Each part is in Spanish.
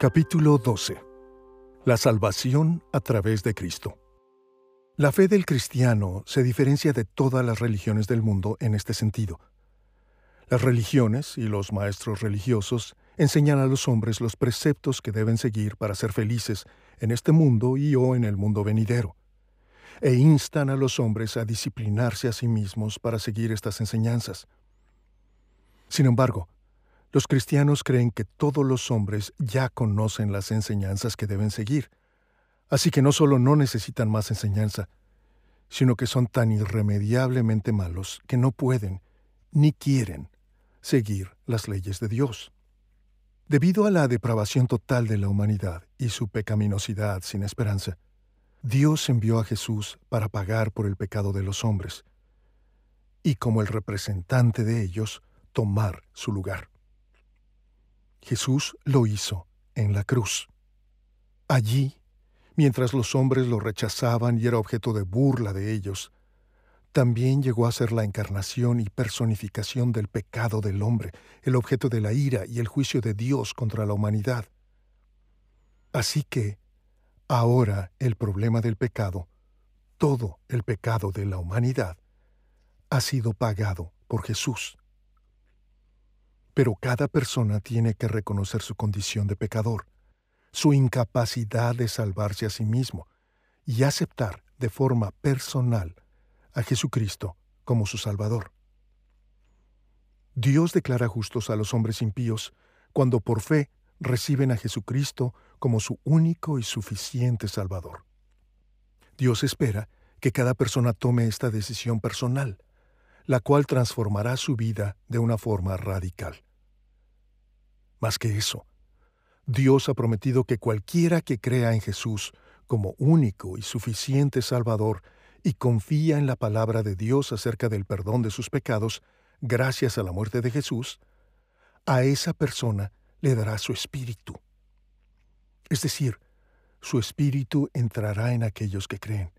Capítulo 12. La salvación a través de Cristo. La fe del cristiano se diferencia de todas las religiones del mundo en este sentido. Las religiones y los maestros religiosos enseñan a los hombres los preceptos que deben seguir para ser felices en este mundo y o en el mundo venidero, e instan a los hombres a disciplinarse a sí mismos para seguir estas enseñanzas. Sin embargo, los cristianos creen que todos los hombres ya conocen las enseñanzas que deben seguir, así que no solo no necesitan más enseñanza, sino que son tan irremediablemente malos que no pueden ni quieren seguir las leyes de Dios. Debido a la depravación total de la humanidad y su pecaminosidad sin esperanza, Dios envió a Jesús para pagar por el pecado de los hombres, y como el representante de ellos, tomar su lugar. Jesús lo hizo en la cruz. Allí, mientras los hombres lo rechazaban y era objeto de burla de ellos, también llegó a ser la encarnación y personificación del pecado del hombre, el objeto de la ira y el juicio de Dios contra la humanidad. Así que, ahora el problema del pecado, todo el pecado de la humanidad, ha sido pagado por Jesús. Pero cada persona tiene que reconocer su condición de pecador, su incapacidad de salvarse a sí mismo y aceptar de forma personal a Jesucristo como su Salvador. Dios declara justos a los hombres impíos cuando por fe reciben a Jesucristo como su único y suficiente Salvador. Dios espera que cada persona tome esta decisión personal, la cual transformará su vida de una forma radical. Más que eso, Dios ha prometido que cualquiera que crea en Jesús como único y suficiente Salvador y confía en la palabra de Dios acerca del perdón de sus pecados, gracias a la muerte de Jesús, a esa persona le dará su espíritu. Es decir, su espíritu entrará en aquellos que creen,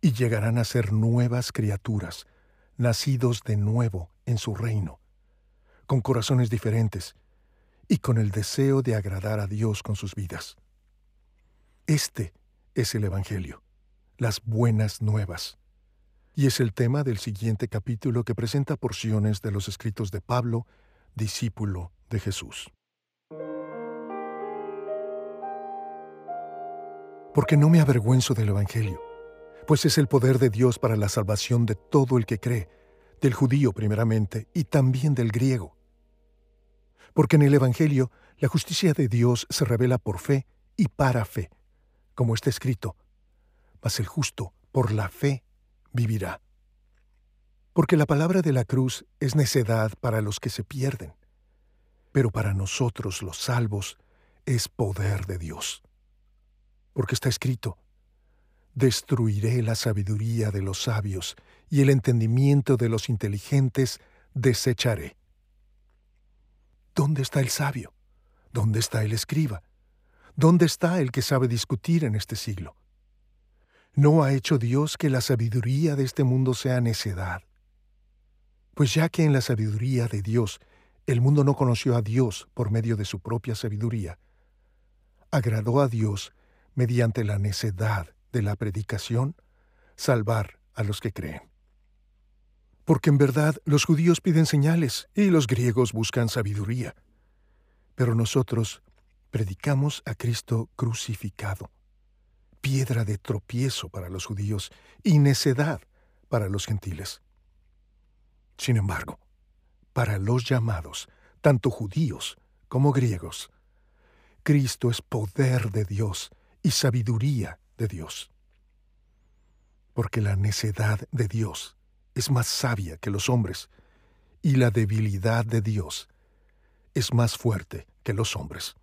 y llegarán a ser nuevas criaturas, nacidos de nuevo en su reino, con corazones diferentes, y con el deseo de agradar a Dios con sus vidas. Este es el Evangelio, las buenas nuevas. Y es el tema del siguiente capítulo que presenta porciones de los escritos de Pablo, discípulo de Jesús. Porque no me avergüenzo del Evangelio, pues es el poder de Dios para la salvación de todo el que cree, del judío primeramente y también del griego porque en el Evangelio la justicia de Dios se revela por fe y para fe, como está escrito, mas el justo por la fe vivirá. Porque la palabra de la cruz es necedad para los que se pierden, pero para nosotros los salvos es poder de Dios. Porque está escrito, destruiré la sabiduría de los sabios y el entendimiento de los inteligentes desecharé. ¿Dónde está el sabio? ¿Dónde está el escriba? ¿Dónde está el que sabe discutir en este siglo? ¿No ha hecho Dios que la sabiduría de este mundo sea necedad? Pues ya que en la sabiduría de Dios el mundo no conoció a Dios por medio de su propia sabiduría, agradó a Dios mediante la necedad de la predicación salvar a los que creen porque en verdad los judíos piden señales y los griegos buscan sabiduría. Pero nosotros predicamos a Cristo crucificado, piedra de tropiezo para los judíos y necedad para los gentiles. Sin embargo, para los llamados, tanto judíos como griegos, Cristo es poder de Dios y sabiduría de Dios. Porque la necedad de Dios es más sabia que los hombres, y la debilidad de Dios es más fuerte que los hombres.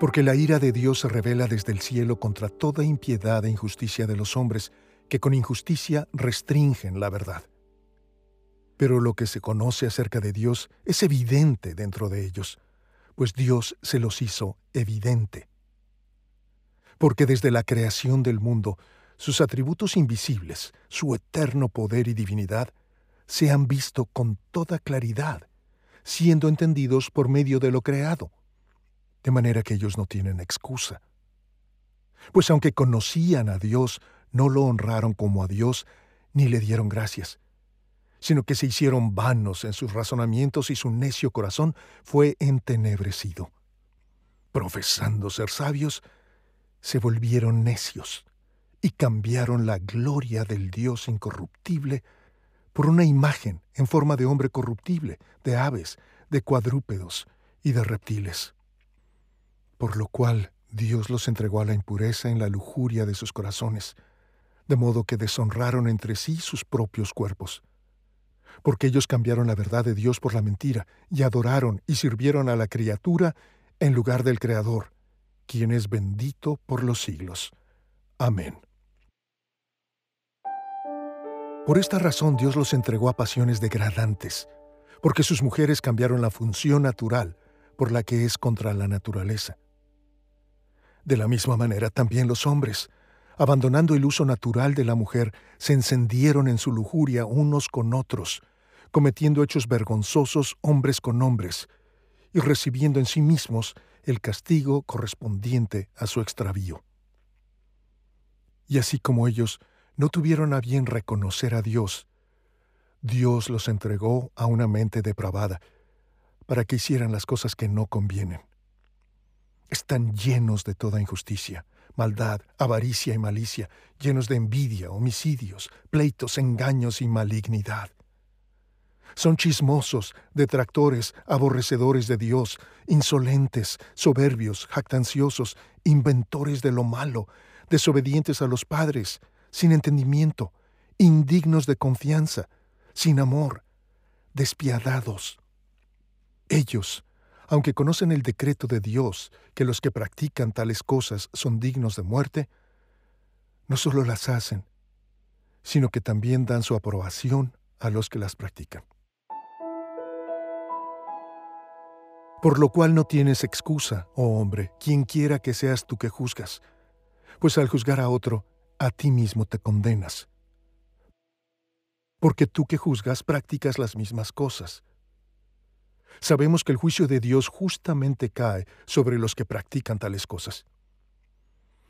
Porque la ira de Dios se revela desde el cielo contra toda impiedad e injusticia de los hombres que con injusticia restringen la verdad. Pero lo que se conoce acerca de Dios es evidente dentro de ellos, pues Dios se los hizo evidente. Porque desde la creación del mundo sus atributos invisibles, su eterno poder y divinidad, se han visto con toda claridad, siendo entendidos por medio de lo creado, de manera que ellos no tienen excusa. Pues aunque conocían a Dios, no lo honraron como a Dios, ni le dieron gracias, sino que se hicieron vanos en sus razonamientos y su necio corazón fue entenebrecido. Profesando ser sabios, se volvieron necios y cambiaron la gloria del Dios incorruptible por una imagen en forma de hombre corruptible, de aves, de cuadrúpedos y de reptiles. Por lo cual Dios los entregó a la impureza en la lujuria de sus corazones, de modo que deshonraron entre sí sus propios cuerpos. Porque ellos cambiaron la verdad de Dios por la mentira, y adoraron y sirvieron a la criatura en lugar del Creador, quien es bendito por los siglos. Amén. Por esta razón Dios los entregó a pasiones degradantes, porque sus mujeres cambiaron la función natural por la que es contra la naturaleza. De la misma manera también los hombres, abandonando el uso natural de la mujer, se encendieron en su lujuria unos con otros, cometiendo hechos vergonzosos hombres con hombres, y recibiendo en sí mismos el castigo correspondiente a su extravío. Y así como ellos no tuvieron a bien reconocer a Dios, Dios los entregó a una mente depravada para que hicieran las cosas que no convienen. Están llenos de toda injusticia, maldad, avaricia y malicia, llenos de envidia, homicidios, pleitos, engaños y malignidad. Son chismosos, detractores, aborrecedores de Dios, insolentes, soberbios, jactanciosos, inventores de lo malo, desobedientes a los padres, sin entendimiento, indignos de confianza, sin amor, despiadados. Ellos, aunque conocen el decreto de Dios que los que practican tales cosas son dignos de muerte, no solo las hacen, sino que también dan su aprobación a los que las practican. Por lo cual no tienes excusa, oh hombre, quien quiera que seas tú que juzgas, pues al juzgar a otro, a ti mismo te condenas. Porque tú que juzgas practicas las mismas cosas. Sabemos que el juicio de Dios justamente cae sobre los que practican tales cosas.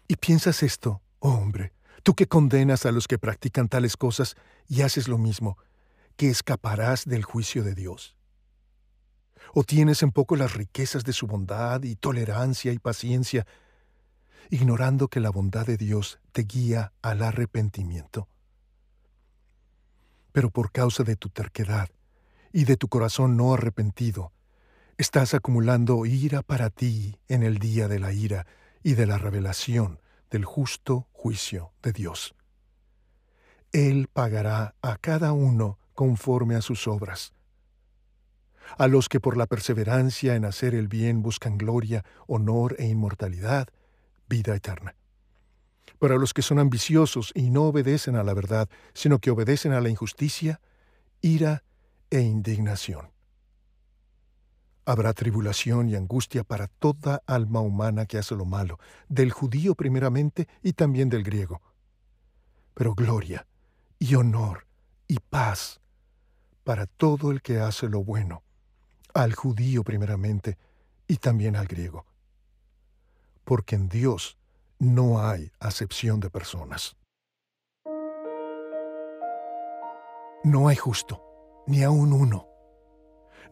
Y piensas esto, oh hombre, tú que condenas a los que practican tales cosas y haces lo mismo, que escaparás del juicio de Dios. ¿O tienes en poco las riquezas de su bondad y tolerancia y paciencia, ignorando que la bondad de Dios te guía al arrepentimiento. Pero por causa de tu terquedad y de tu corazón no arrepentido, estás acumulando ira para ti en el día de la ira y de la revelación del justo juicio de Dios. Él pagará a cada uno conforme a sus obras. A los que por la perseverancia en hacer el bien buscan gloria, honor e inmortalidad, vida eterna. Para los que son ambiciosos y no obedecen a la verdad, sino que obedecen a la injusticia, ira e indignación. Habrá tribulación y angustia para toda alma humana que hace lo malo, del judío primeramente y también del griego. Pero gloria y honor y paz para todo el que hace lo bueno, al judío primeramente y también al griego porque en Dios no hay acepción de personas. No hay justo, ni aun uno.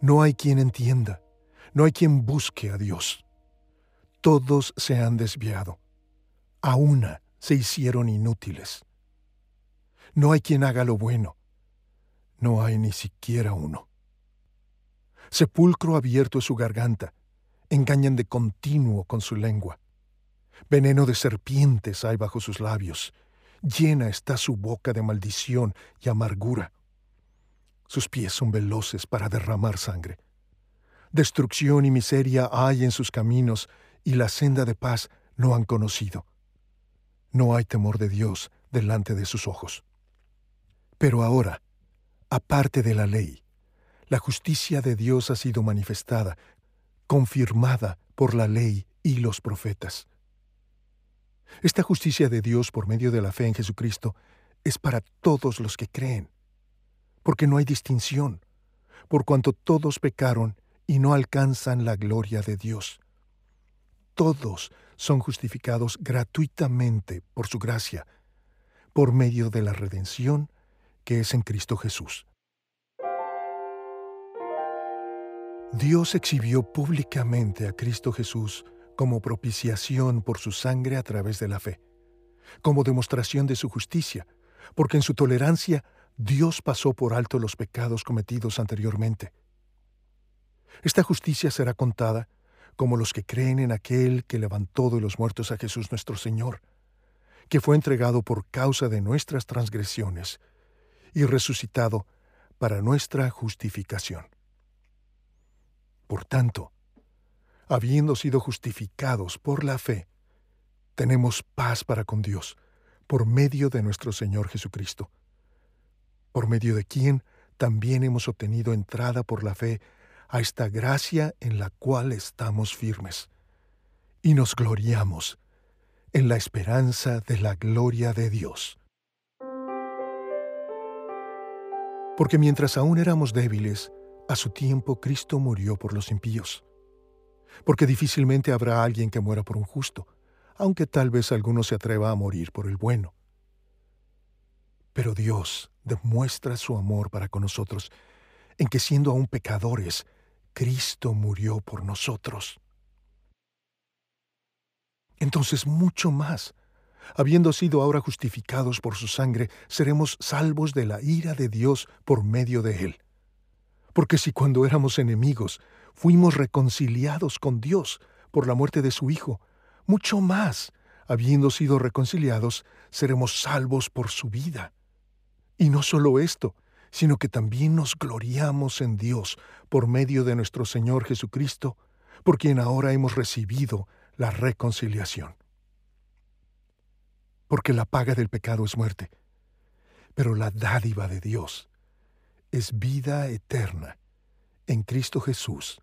No hay quien entienda, no hay quien busque a Dios. Todos se han desviado, a una se hicieron inútiles. No hay quien haga lo bueno, no hay ni siquiera uno. Sepulcro abierto es su garganta, engañan de continuo con su lengua. Veneno de serpientes hay bajo sus labios. Llena está su boca de maldición y amargura. Sus pies son veloces para derramar sangre. Destrucción y miseria hay en sus caminos, y la senda de paz no han conocido. No hay temor de Dios delante de sus ojos. Pero ahora, aparte de la ley, la justicia de Dios ha sido manifestada, confirmada por la ley y los profetas. Esta justicia de Dios por medio de la fe en Jesucristo es para todos los que creen, porque no hay distinción, por cuanto todos pecaron y no alcanzan la gloria de Dios. Todos son justificados gratuitamente por su gracia, por medio de la redención que es en Cristo Jesús. Dios exhibió públicamente a Cristo Jesús como propiciación por su sangre a través de la fe, como demostración de su justicia, porque en su tolerancia Dios pasó por alto los pecados cometidos anteriormente. Esta justicia será contada como los que creen en aquel que levantó de los muertos a Jesús nuestro Señor, que fue entregado por causa de nuestras transgresiones y resucitado para nuestra justificación. Por tanto, habiendo sido justificados por la fe, tenemos paz para con Dios por medio de nuestro Señor Jesucristo, por medio de quien también hemos obtenido entrada por la fe a esta gracia en la cual estamos firmes, y nos gloriamos en la esperanza de la gloria de Dios. Porque mientras aún éramos débiles, a su tiempo Cristo murió por los impíos. Porque difícilmente habrá alguien que muera por un justo, aunque tal vez alguno se atreva a morir por el bueno. Pero Dios demuestra su amor para con nosotros, en que siendo aún pecadores, Cristo murió por nosotros. Entonces mucho más, habiendo sido ahora justificados por su sangre, seremos salvos de la ira de Dios por medio de él. Porque si cuando éramos enemigos fuimos reconciliados con Dios por la muerte de su Hijo, mucho más, habiendo sido reconciliados, seremos salvos por su vida. Y no solo esto, sino que también nos gloriamos en Dios por medio de nuestro Señor Jesucristo, por quien ahora hemos recibido la reconciliación. Porque la paga del pecado es muerte, pero la dádiva de Dios es vida eterna en Cristo Jesús,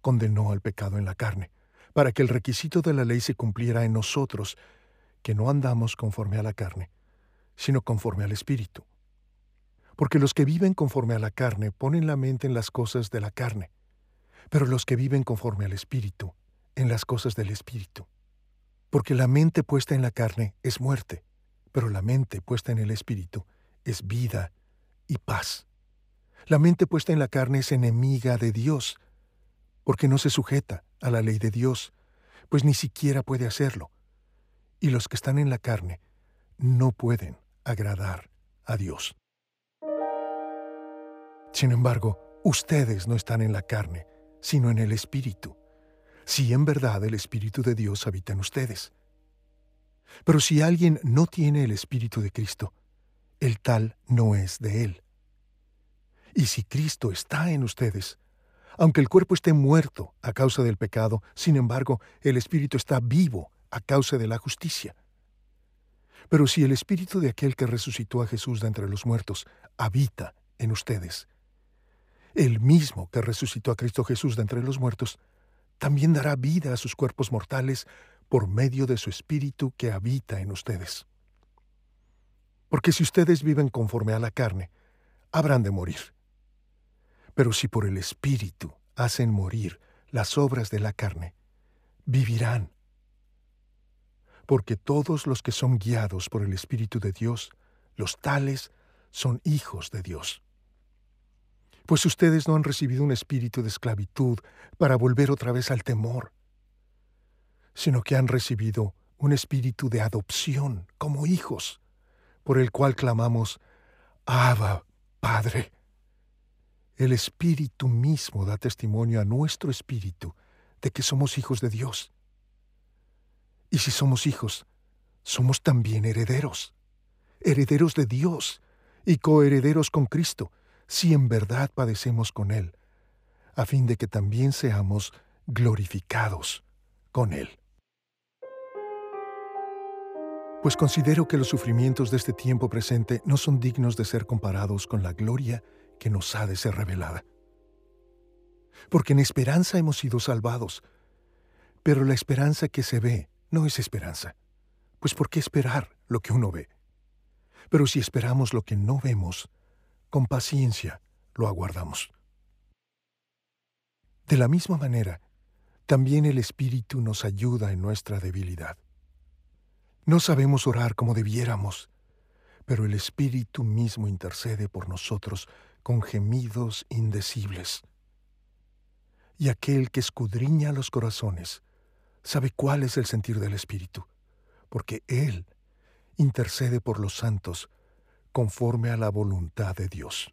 condenó al pecado en la carne, para que el requisito de la ley se cumpliera en nosotros, que no andamos conforme a la carne, sino conforme al Espíritu porque los que viven conforme a la carne ponen la mente en las cosas de la carne, pero los que viven conforme al Espíritu, en las cosas del Espíritu. Porque la mente puesta en la carne es muerte, pero la mente puesta en el Espíritu es vida y paz. La mente puesta en la carne es enemiga de Dios, porque no se sujeta a la ley de Dios, pues ni siquiera puede hacerlo. Y los que están en la carne no pueden agradar a Dios. Sin embargo, ustedes no están en la carne, sino en el Espíritu, si en verdad el Espíritu de Dios habita en ustedes. Pero si alguien no tiene el Espíritu de Cristo, el tal no es de él. Y si Cristo está en ustedes, aunque el cuerpo esté muerto a causa del pecado, sin embargo, el Espíritu está vivo a causa de la justicia. Pero si el Espíritu de aquel que resucitó a Jesús de entre los muertos habita en ustedes, el mismo que resucitó a Cristo Jesús de entre los muertos, también dará vida a sus cuerpos mortales por medio de su Espíritu que habita en ustedes. Porque si ustedes viven conforme a la carne, habrán de morir. Pero si por el Espíritu hacen morir las obras de la carne, vivirán. Porque todos los que son guiados por el Espíritu de Dios, los tales son hijos de Dios pues ustedes no han recibido un espíritu de esclavitud para volver otra vez al temor, sino que han recibido un espíritu de adopción como hijos, por el cual clamamos, Abba, Padre. El Espíritu mismo da testimonio a nuestro espíritu de que somos hijos de Dios. Y si somos hijos, somos también herederos, herederos de Dios y coherederos con Cristo si en verdad padecemos con Él, a fin de que también seamos glorificados con Él. Pues considero que los sufrimientos de este tiempo presente no son dignos de ser comparados con la gloria que nos ha de ser revelada. Porque en esperanza hemos sido salvados, pero la esperanza que se ve no es esperanza, pues ¿por qué esperar lo que uno ve? Pero si esperamos lo que no vemos, con paciencia lo aguardamos. De la misma manera, también el Espíritu nos ayuda en nuestra debilidad. No sabemos orar como debiéramos, pero el Espíritu mismo intercede por nosotros con gemidos indecibles. Y aquel que escudriña los corazones sabe cuál es el sentir del Espíritu, porque Él intercede por los santos conforme a la voluntad de Dios.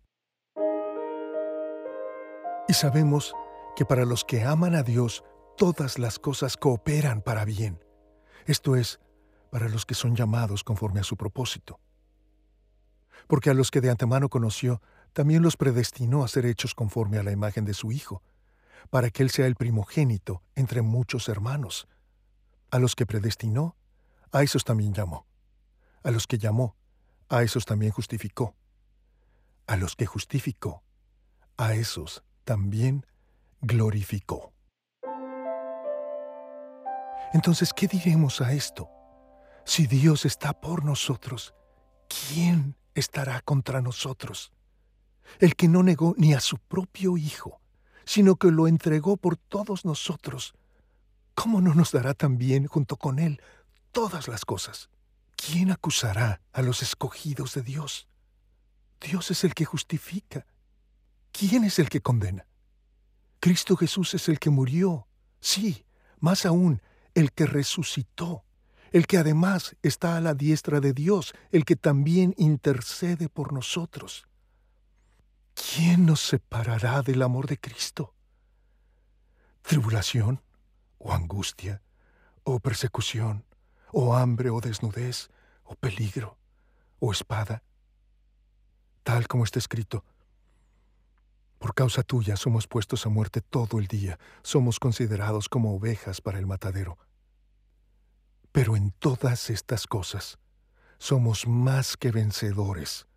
Y sabemos que para los que aman a Dios, todas las cosas cooperan para bien. Esto es, para los que son llamados conforme a su propósito. Porque a los que de antemano conoció, también los predestinó a ser hechos conforme a la imagen de su Hijo, para que Él sea el primogénito entre muchos hermanos. A los que predestinó, a esos también llamó. A los que llamó, a esos también justificó. A los que justificó, a esos también glorificó. Entonces, ¿qué diremos a esto? Si Dios está por nosotros, ¿quién estará contra nosotros? El que no negó ni a su propio Hijo, sino que lo entregó por todos nosotros, ¿cómo no nos dará también junto con Él todas las cosas? ¿Quién acusará a los escogidos de Dios? Dios es el que justifica. ¿Quién es el que condena? Cristo Jesús es el que murió, sí, más aún, el que resucitó, el que además está a la diestra de Dios, el que también intercede por nosotros. ¿Quién nos separará del amor de Cristo? ¿Tribulación? ¿O angustia? ¿O persecución? ¿O hambre? ¿O desnudez? ¿O peligro? ¿O espada? Tal como está escrito, por causa tuya somos puestos a muerte todo el día, somos considerados como ovejas para el matadero. Pero en todas estas cosas somos más que vencedores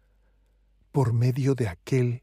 por medio de aquel